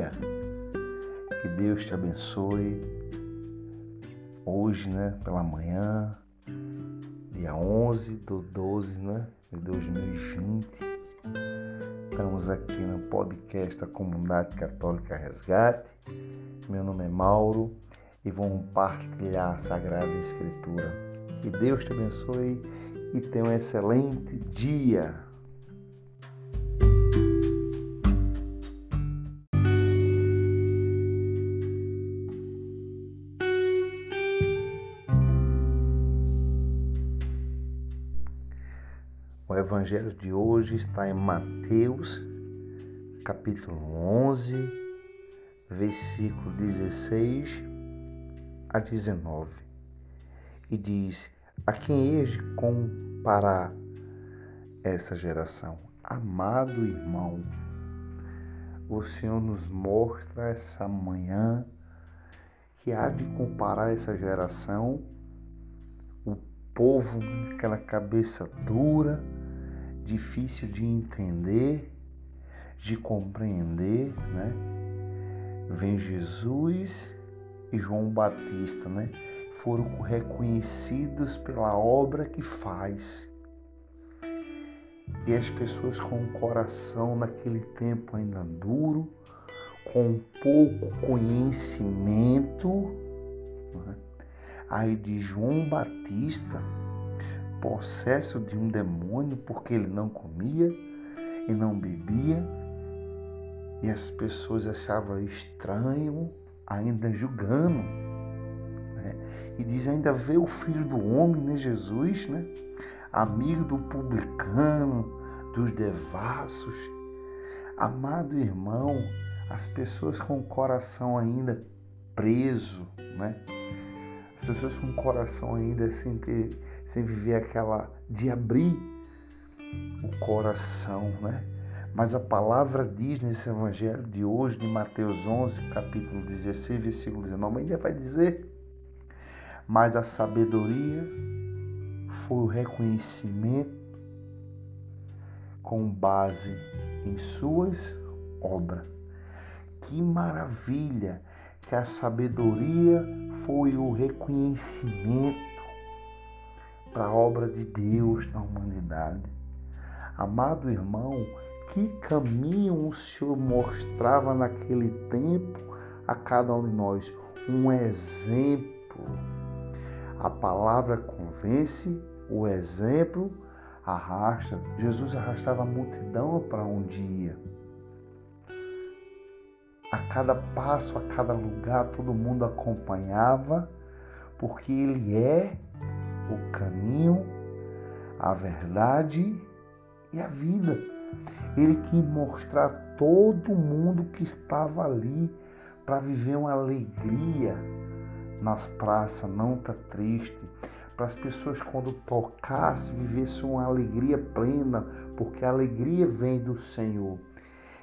Dia, que Deus te abençoe. Hoje, né, pela manhã, dia 11 do 12, né, de 2020. Estamos aqui no podcast da Comunidade Católica Resgate. Meu nome é Mauro e vamos partilhar a Sagrada Escritura. Que Deus te abençoe e tenha um excelente dia. O evangelho de hoje está em Mateus, capítulo 11, versículo 16 a 19. E diz: A quem hei comparar essa geração? Amado irmão, o Senhor nos mostra essa manhã que há de comparar essa geração, o povo, aquela cabeça dura, difícil de entender, de compreender, né? Vem Jesus e João Batista, né? Foram reconhecidos pela obra que faz. E as pessoas com o coração naquele tempo ainda duro, com pouco conhecimento, né? aí de João Batista, possesso de um demônio, porque ele não comia e não bebia, e as pessoas achavam estranho, ainda julgando. Né? E diz: ainda vê o filho do homem, né, Jesus, né? amigo do publicano, dos devassos. Amado irmão, as pessoas com o coração ainda preso, né? As pessoas com o coração ainda sem ter, sem viver aquela de abrir o coração, né? Mas a palavra diz nesse evangelho de hoje, de Mateus 11, capítulo 16, versículo 19, ainda vai dizer: Mas a sabedoria foi o reconhecimento com base em suas obras. Que maravilha que a sabedoria foi o reconhecimento para a obra de Deus na humanidade. Amado irmão, que caminho o Senhor mostrava naquele tempo a cada um de nós? Um exemplo. A palavra convence, o exemplo arrasta. Jesus arrastava a multidão para um dia. A cada passo, a cada lugar, todo mundo acompanhava, porque Ele é o caminho, a verdade e a vida. Ele quis mostrar a todo mundo que estava ali para viver uma alegria nas praças, não tá triste. Para as pessoas, quando tocassem, vivessem uma alegria plena, porque a alegria vem do Senhor.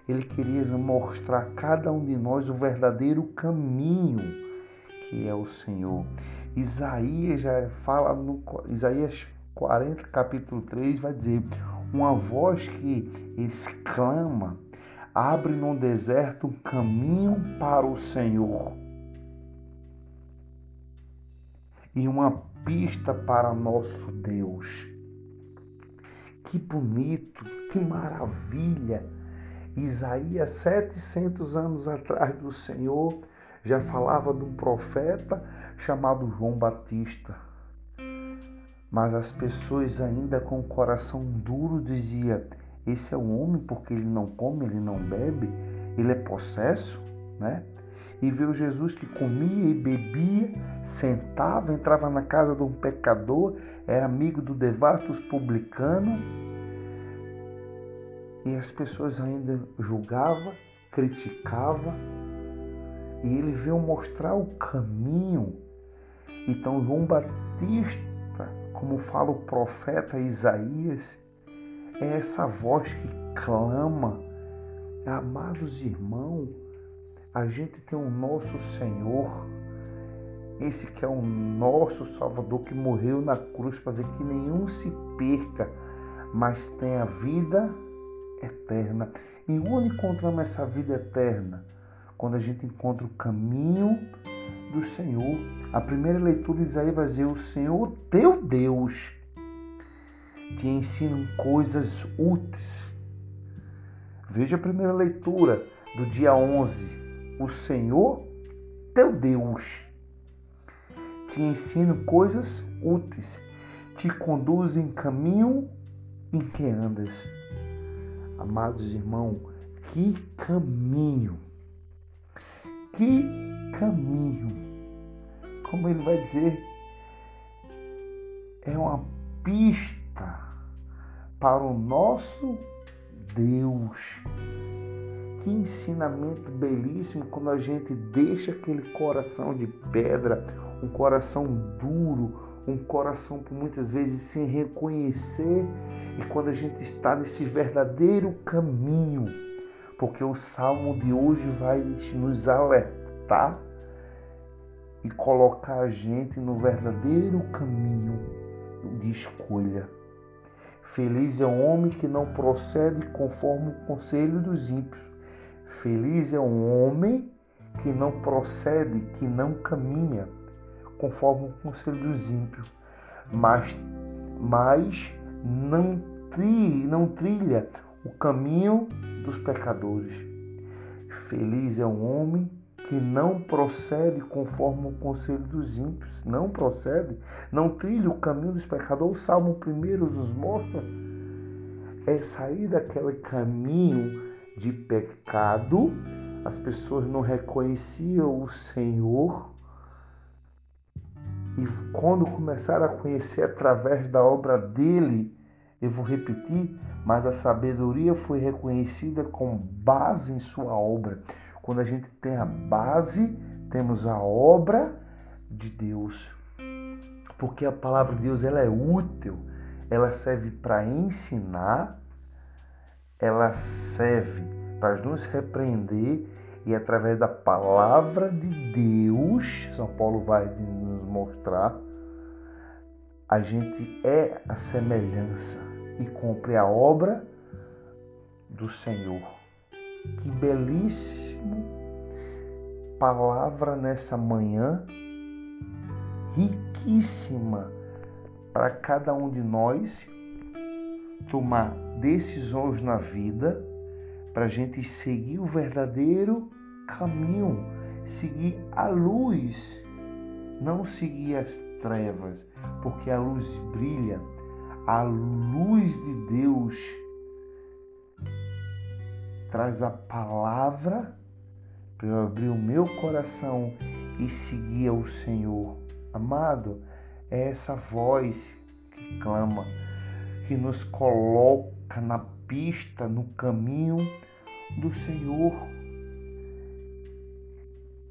Ele queria mostrar a cada um de nós o verdadeiro caminho que é o Senhor. Isaías já fala no Isaías 40, capítulo 3, vai dizer: uma voz que exclama, abre no deserto um caminho para o Senhor. E uma pista para nosso Deus. Que bonito, que maravilha! Isaías, 700 anos atrás do Senhor, já falava de um profeta chamado João Batista. Mas as pessoas ainda com o coração duro diziam: esse é o homem porque ele não come, ele não bebe, ele é possesso, né? e viu Jesus que comia e bebia, sentava, entrava na casa de um pecador, era amigo do devatos publicano, e as pessoas ainda julgavam, criticavam, e ele veio mostrar o caminho. Então João Batista, como fala o profeta Isaías, é essa voz que clama, amados irmãos, a gente tem o nosso Senhor, esse que é o nosso Salvador que morreu na cruz para dizer que nenhum se perca, mas tenha vida eterna. E onde encontramos essa vida eterna? Quando a gente encontra o caminho do Senhor. A primeira leitura de Isaías vai dizer: O Senhor teu Deus te ensina coisas úteis. Veja a primeira leitura do dia 11 o Senhor teu Deus te ensina coisas úteis, te conduz em caminho em que andas. Amados irmãos, que caminho, que caminho, como ele vai dizer, é uma pista para o nosso Deus. Que ensinamento belíssimo quando a gente deixa aquele coração de pedra, um coração duro, um coração por muitas vezes sem reconhecer, e quando a gente está nesse verdadeiro caminho, porque o salmo de hoje vai nos alertar e colocar a gente no verdadeiro caminho de escolha. Feliz é o homem que não procede conforme o conselho dos ímpios, Feliz é um homem que não procede, que não caminha conforme o conselho dos ímpios, mas, mas não, tri, não trilha o caminho dos pecadores. Feliz é um homem que não procede conforme o conselho dos ímpios, não procede, não trilha o caminho dos pecadores. O Salmo 1 nos mostra é sair daquele caminho de pecado, as pessoas não reconheciam o Senhor. E quando começaram a conhecer através da obra dele, eu vou repetir, mas a sabedoria foi reconhecida com base em sua obra. Quando a gente tem a base, temos a obra de Deus. Porque a palavra de Deus ela é útil, ela serve para ensinar, ela serve para nos repreender e através da palavra de Deus, São Paulo vai mostrar, a gente é a semelhança e cumpre a obra do Senhor. Que belíssimo palavra nessa manhã, riquíssima para cada um de nós tomar decisões na vida para a gente seguir o verdadeiro caminho, seguir a luz, não seguir as trevas, porque a luz brilha, a luz de Deus traz a palavra para eu abrir o meu coração e seguir ao Senhor. Amado, é essa voz que clama que nos coloca na pista, no caminho do Senhor.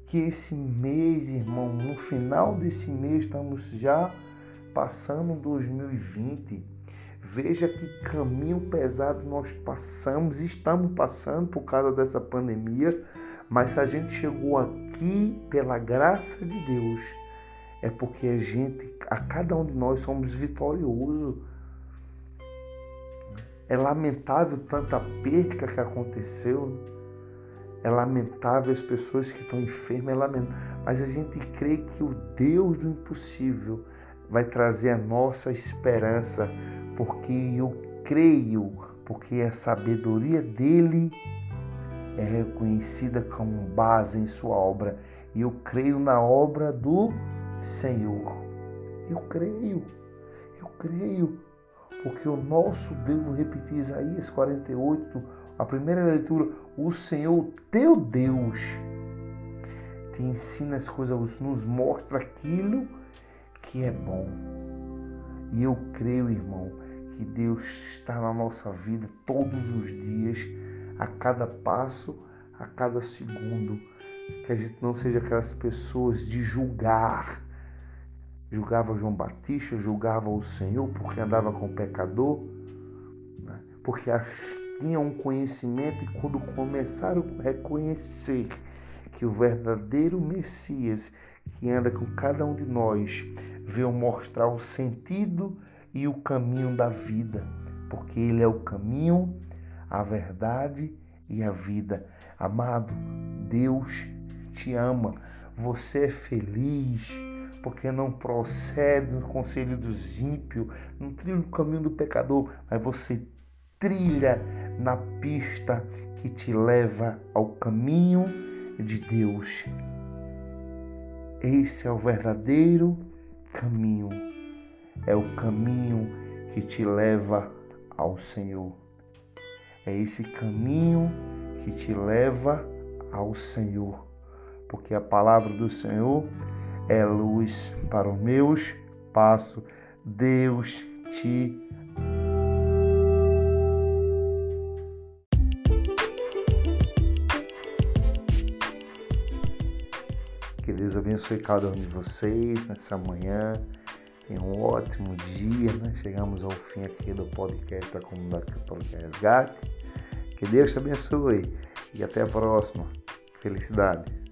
Que esse mês, irmão, no final desse mês, estamos já passando 2020. Veja que caminho pesado nós passamos, estamos passando por causa dessa pandemia, mas se a gente chegou aqui pela graça de Deus, é porque a gente, a cada um de nós, somos vitoriosos é lamentável tanta perca que aconteceu. É lamentável as pessoas que estão enfermas, é lamentável. Mas a gente crê que o Deus do impossível vai trazer a nossa esperança, porque eu creio, porque a sabedoria dele é reconhecida como base em sua obra. E eu creio na obra do Senhor. Eu creio, eu creio porque o nosso Deus, vou repetir Isaías 48, a primeira leitura, o Senhor teu Deus te ensina as coisas, nos mostra aquilo que é bom. E eu creio, irmão, que Deus está na nossa vida todos os dias, a cada passo, a cada segundo. Que a gente não seja aquelas pessoas de julgar. Julgava João Batista, julgava o Senhor porque andava com pecador, né? porque tinham um conhecimento e quando começaram a reconhecer que o verdadeiro Messias que anda com cada um de nós veio mostrar o sentido e o caminho da vida, porque Ele é o caminho, a verdade e a vida. Amado, Deus te ama, você é feliz, porque não procede no conselho dos ímpios, não trilha o caminho do pecador, mas você trilha na pista que te leva ao caminho de Deus. Esse é o verdadeiro caminho. É o caminho que te leva ao Senhor. É esse caminho que te leva ao Senhor. Porque a palavra do Senhor é luz para os meus passos. Deus te Deus abençoe cada um de vocês nessa manhã. Tenha um ótimo dia, né? Chegamos ao fim aqui do podcast da Comunidade Católica Resgate. Que Deus te abençoe e até a próxima. Felicidade.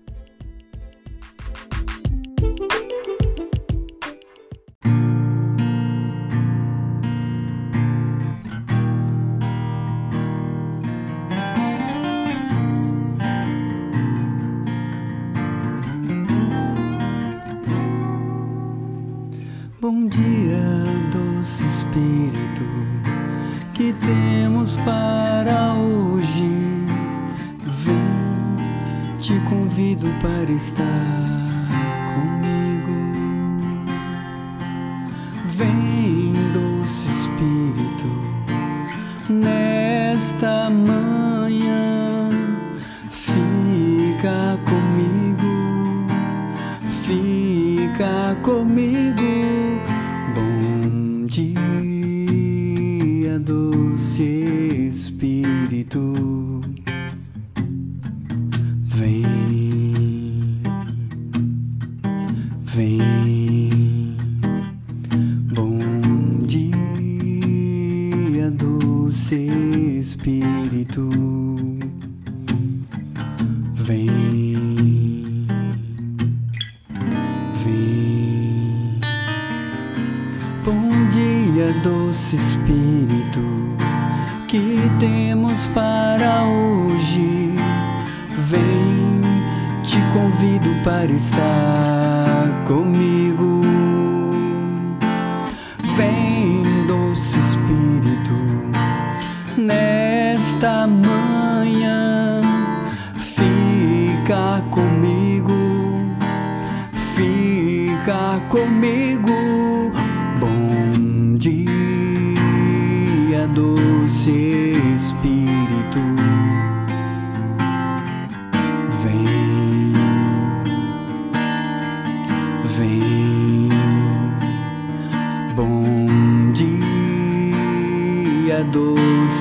cristal. Doce Espírito.